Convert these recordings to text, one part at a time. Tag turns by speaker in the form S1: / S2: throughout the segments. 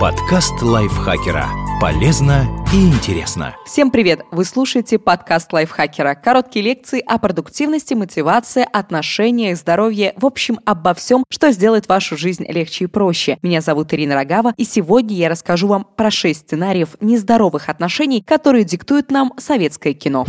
S1: Подкаст лайфхакера. Полезно и интересно.
S2: Всем привет! Вы слушаете подкаст лайфхакера. Короткие лекции о продуктивности, мотивации, отношениях, здоровье, в общем, обо всем, что сделает вашу жизнь легче и проще. Меня зовут Ирина Рогава, и сегодня я расскажу вам про 6 сценариев нездоровых отношений, которые диктует нам советское кино.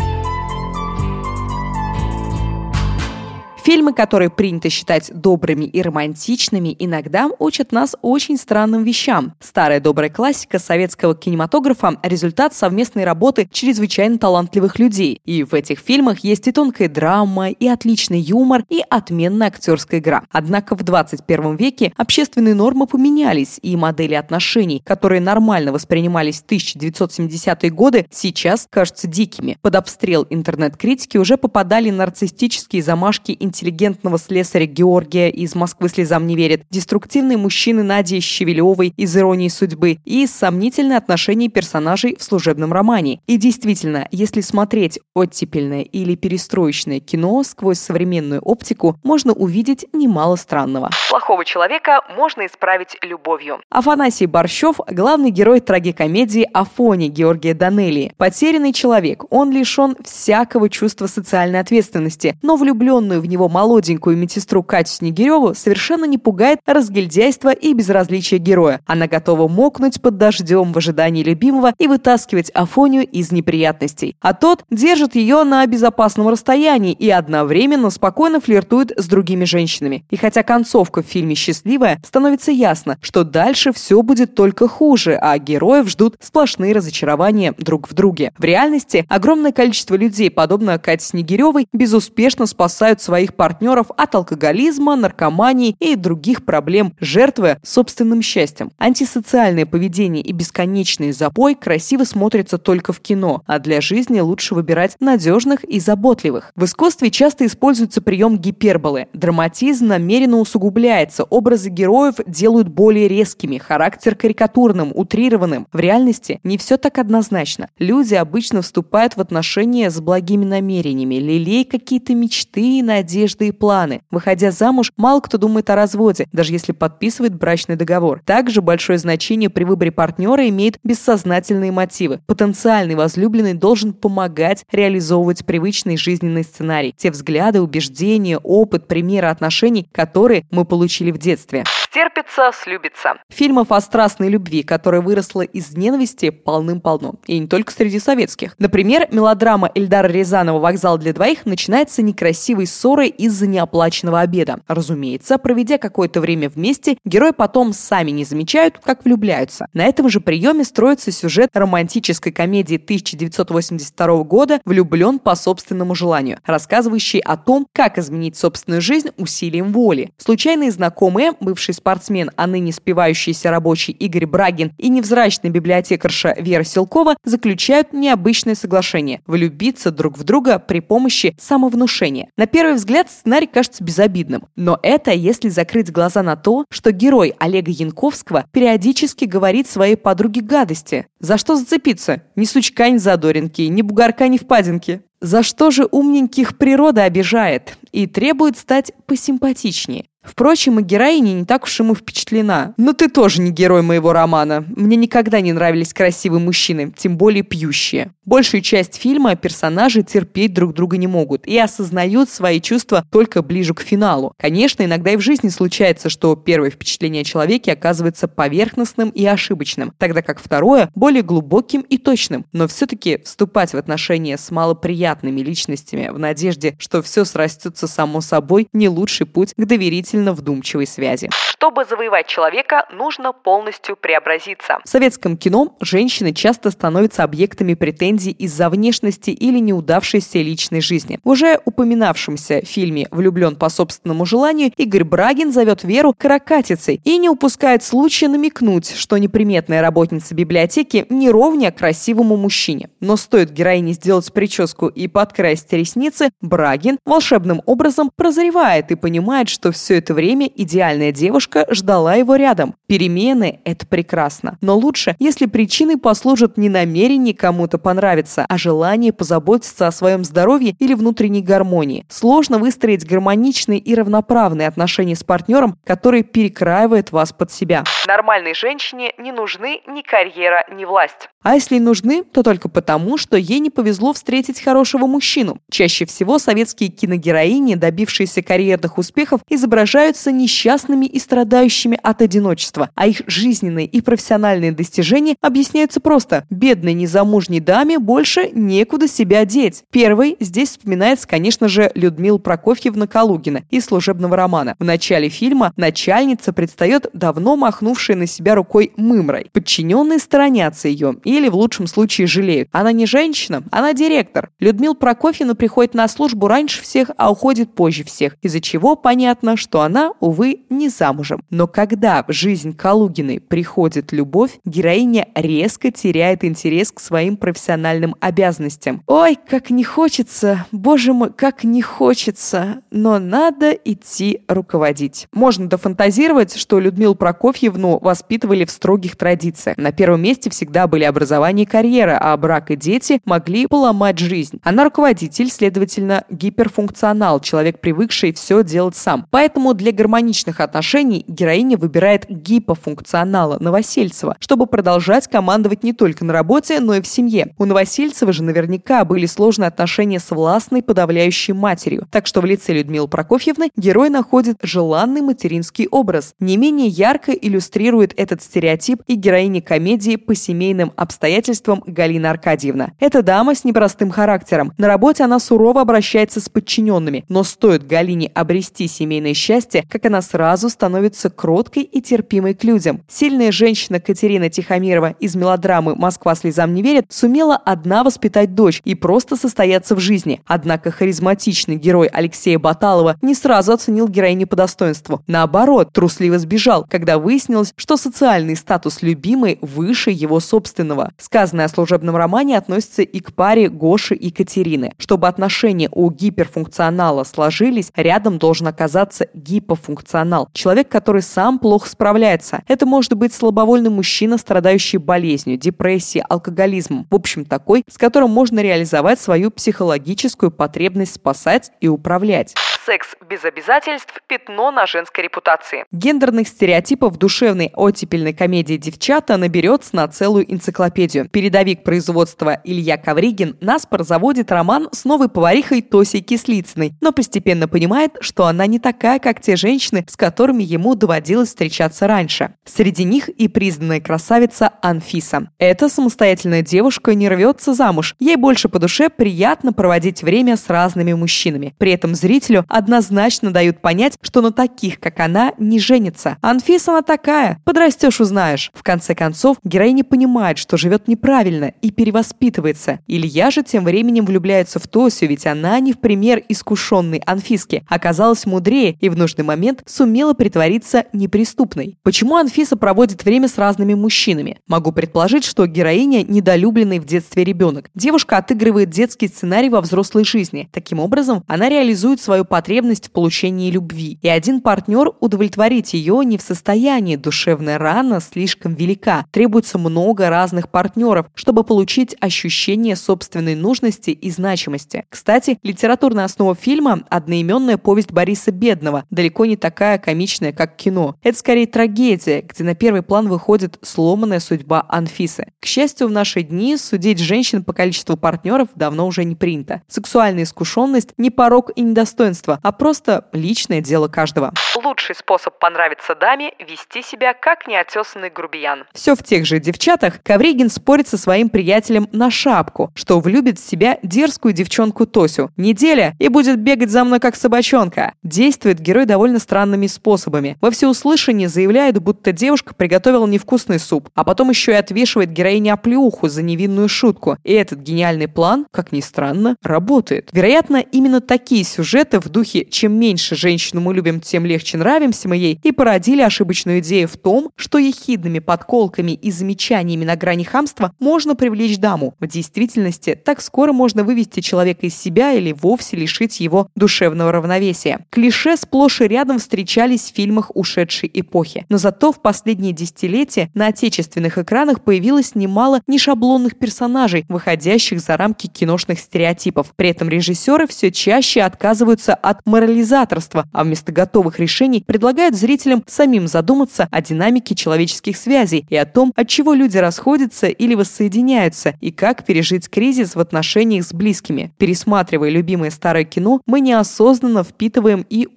S2: Фильмы, которые принято считать добрыми и романтичными, иногда учат нас очень странным вещам. Старая добрая классика советского кинематографа – результат совместной работы чрезвычайно талантливых людей. И в этих фильмах есть и тонкая драма, и отличный юмор, и отменная актерская игра. Однако в 21 веке общественные нормы поменялись, и модели отношений, которые нормально воспринимались в 1970-е годы, сейчас кажутся дикими. Под обстрел интернет-критики уже попадали нарциссические замашки интеллигентного слесаря Георгия из «Москвы слезам не верит», деструктивные мужчины Нади Щевелевой из «Иронии судьбы» и сомнительные отношения персонажей в служебном романе. И действительно, если смотреть оттепельное или перестроечное кино сквозь современную оптику, можно увидеть немало странного. Плохого человека можно исправить любовью. Афанасий Борщев – главный герой трагикомедии «Афони» Георгия Данелии. Потерянный человек, он лишен всякого чувства социальной ответственности, но влюбленную в него него молоденькую медсестру Катю Снегиреву совершенно не пугает разгильдяйство и безразличие героя. Она готова мокнуть под дождем в ожидании любимого и вытаскивать Афонию из неприятностей. А тот держит ее на безопасном расстоянии и одновременно спокойно флиртует с другими женщинами. И хотя концовка в фильме счастливая, становится ясно, что дальше все будет только хуже, а героев ждут сплошные разочарования друг в друге. В реальности огромное количество людей, подобно Кате Снегиревой, безуспешно спасают своих своих партнеров от алкоголизма, наркомании и других проблем, жертвуя собственным счастьем. Антисоциальное поведение и бесконечный запой красиво смотрятся только в кино, а для жизни лучше выбирать надежных и заботливых. В искусстве часто используется прием гиперболы. Драматизм намеренно усугубляется, образы героев делают более резкими, характер карикатурным, утрированным. В реальности не все так однозначно. Люди обычно вступают в отношения с благими намерениями, лелея какие-то мечты, надежды, надежды и планы. Выходя замуж, мало кто думает о разводе, даже если подписывает брачный договор. Также большое значение при выборе партнера имеет бессознательные мотивы. Потенциальный возлюбленный должен помогать реализовывать привычный жизненный сценарий, те взгляды, убеждения, опыт, примеры отношений, которые мы получили в детстве. Стерпится, слюбится. Фильмов о страстной любви, которая выросла из ненависти, полным-полно. И не только среди советских. Например, мелодрама Эльдара Рязанова «Вокзал для двоих» начинается некрасивой ссорой из-за неоплаченного обеда. Разумеется, проведя какое-то время вместе, герои потом сами не замечают, как влюбляются. На этом же приеме строится сюжет романтической комедии 1982 года «Влюблен по собственному желанию», рассказывающий о том, как изменить собственную жизнь усилием воли. Случайные знакомые, бывший спортсмен, а ныне спивающийся рабочий Игорь Брагин и невзрачная библиотекарша Вера Силкова заключают необычное соглашение – влюбиться друг в друга при помощи самовнушения. На первый взгляд сценарий кажется безобидным, но это если закрыть глаза на то, что герой Олега Янковского периодически говорит своей подруге гадости. За что зацепиться? Ни сучка, ни задоринки, ни бугорка, ни впадинки. За что же умненьких природа обижает и требует стать посимпатичнее? Впрочем, и героиня не так уж ему впечатлена. Но ты тоже не герой моего романа. Мне никогда не нравились красивые мужчины, тем более пьющие. Большую часть фильма персонажи терпеть друг друга не могут и осознают свои чувства только ближе к финалу. Конечно, иногда и в жизни случается, что первое впечатление о человеке оказывается поверхностным и ошибочным, тогда как второе более глубоким и точным. Но все-таки вступать в отношения с малоприятными личностями в надежде, что все срастется само собой, не лучший путь к доверительности относительно вдумчивой связи. Чтобы завоевать человека, нужно полностью преобразиться. В советском кино женщины часто становятся объектами претензий из-за внешности или неудавшейся личной жизни. В уже упоминавшемся фильме «Влюблен по собственному желанию» Игорь Брагин зовет Веру каракатицей и не упускает случая намекнуть, что неприметная работница библиотеки не ровня красивому мужчине. Но стоит героине сделать прическу и подкрасить ресницы, Брагин волшебным образом прозревает и понимает, что все это время идеальная девушка ждала его рядом. Перемены – это прекрасно. Но лучше, если причиной послужат не намерение кому-то понравиться, а желание позаботиться о своем здоровье или внутренней гармонии. Сложно выстроить гармоничные и равноправные отношения с партнером, который перекраивает вас под себя.
S3: Нормальной женщине не нужны ни карьера, ни власть.
S2: А если нужны, то только потому, что ей не повезло встретить хорошего мужчину. Чаще всего советские киногероини, добившиеся карьерных успехов, изображаются несчастными и страдающими от одиночества, а их жизненные и профессиональные достижения объясняются просто. Бедной незамужней даме больше некуда себя деть. Первый здесь вспоминается, конечно же, Людмила Прокофьевна Калугина из служебного романа. В начале фильма начальница предстает давно махнувшая на себя рукой мымрой. Подчиненные сторонятся ее или в лучшем случае жалеют. Она не женщина, она директор. Людмила Прокофьевна приходит на службу раньше всех, а уходит позже всех, из-за чего понятно, что она, увы, не замужем. Но когда в жизнь Калугиной приходит любовь, героиня резко теряет интерес к своим профессиональным обязанностям. Ой, как не хочется, боже мой, как не хочется, но надо идти руководить. Можно дофантазировать, что Людмилу Прокофьевну воспитывали в строгих традициях. На первом месте всегда были образование и карьера, а брак и дети могли поломать жизнь. Она руководитель, следовательно, гиперфункционал, человек, привыкший все делать сам. Поэтому для гармоничных отношений героиня выбирает гипофункционала Новосельцева, чтобы продолжать командовать не только на работе, но и в семье. У Новосельцева же наверняка были сложные отношения с властной подавляющей матерью, так что в лице Людмилы Прокофьевны герой находит желанный материнский образ. Не менее ярко иллюстрирует этот стереотип и героиня комедии по семейным обстоятельствам Галина Аркадьевна. Эта дама с непростым характером. На работе она сурово обращается с подчиненными, но стоит Галине обрести семейное счастье, как она сразу становится кроткой и терпимой к людям. Сильная женщина Катерина Тихомирова из мелодрамы «Москва слезам не верит» сумела одна воспитать дочь и просто состояться в жизни. Однако харизматичный герой Алексея Баталова не сразу оценил героиню по достоинству. Наоборот, трусливо сбежал, когда выяснилось, что социальный статус любимой выше его собственного. Сказанное о служебном романе относится и к паре Гоши и Катерины. Чтобы отношения у гиперфункционала сложились, рядом должен оказаться гипофункционал. Человек, который сам плохо справляется. Это может быть слабовольный мужчина, страдающий болезнью, депрессией, алкоголизмом. В общем, такой, с которым можно реализовать свою психологическую потребность спасать и управлять
S3: секс без обязательств – пятно на женской репутации.
S2: Гендерных стереотипов душевной оттепельной комедии «Девчата» наберется на целую энциклопедию. Передовик производства Илья Ковригин наспор заводит роман с новой поварихой Тосей Кислицыной, но постепенно понимает, что она не такая, как те женщины, с которыми ему доводилось встречаться раньше. Среди них и признанная красавица Анфиса. Эта самостоятельная девушка не рвется замуж. Ей больше по душе приятно проводить время с разными мужчинами. При этом зрителю однозначно дают понять, что на таких, как она, не женится. Анфиса она такая, подрастешь узнаешь. В конце концов, героиня понимает, что живет неправильно и перевоспитывается. Илья же тем временем влюбляется в Тосю, ведь она не в пример искушенной Анфиски, оказалась мудрее и в нужный момент сумела притвориться неприступной. Почему Анфиса проводит время с разными мужчинами? Могу предположить, что героиня недолюбленный в детстве ребенок. Девушка отыгрывает детский сценарий во взрослой жизни. Таким образом, она реализует свою потребность в получении любви. И один партнер удовлетворить ее не в состоянии, душевная рана слишком велика. Требуется много разных партнеров, чтобы получить ощущение собственной нужности и значимости. Кстати, литературная основа фильма – одноименная повесть Бориса Бедного, далеко не такая комичная, как кино. Это скорее трагедия, где на первый план выходит сломанная судьба Анфисы. К счастью, в наши дни судить женщин по количеству партнеров давно уже не принято. Сексуальная искушенность – не порог и недостоинство, а просто личное дело каждого.
S3: Лучший способ понравиться даме – вести себя как неотесанный грубиян.
S2: Все в тех же девчатах Ковригин спорит со своим приятелем на шапку, что влюбит в себя дерзкую девчонку Тосю. Неделя и будет бегать за мной как собачонка. Действует герой довольно странными способами. Во всеуслышание заявляет, будто девушка приготовила невкусный суп, а потом еще и отвешивает героине оплеуху за невинную шутку. И этот гениальный план, как ни странно, работает. Вероятно, именно такие сюжеты в духе «чем меньше женщину мы любим, тем легче нравимся мы ей» и породили ошибочную идею в том, что ехидными подколками и замечаниями на грани хамства можно привлечь даму. В действительности, так скоро можно вывести человека из себя или вовсе лишить его душевного равновесия. Клише сплошь и рядом встречались в фильмах ушедшей эпохи. Но зато в последние десятилетия на отечественных экранах появилось немало нешаблонных персонажей, выходящих за рамки киношных стереотипов. При этом режиссеры все чаще отказываются от морализаторства, а вместо готовых решений предлагают зрителям самим задуматься о динамике человеческих связей и о том, от чего люди расходятся или воссоединяются, и как пережить кризис в отношениях с близкими. Пересматривая любимое старое кино, мы неосознанно впитываем и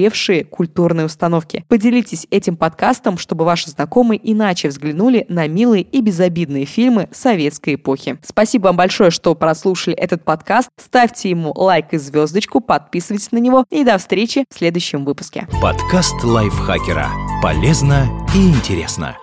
S2: устаревшие культурные установки. Поделитесь этим подкастом, чтобы ваши знакомые иначе взглянули на милые и безобидные фильмы советской эпохи. Спасибо вам большое, что прослушали этот подкаст. Ставьте ему лайк и звездочку, подписывайтесь на него и до встречи в следующем выпуске.
S1: Подкаст лайфхакера. Полезно и интересно.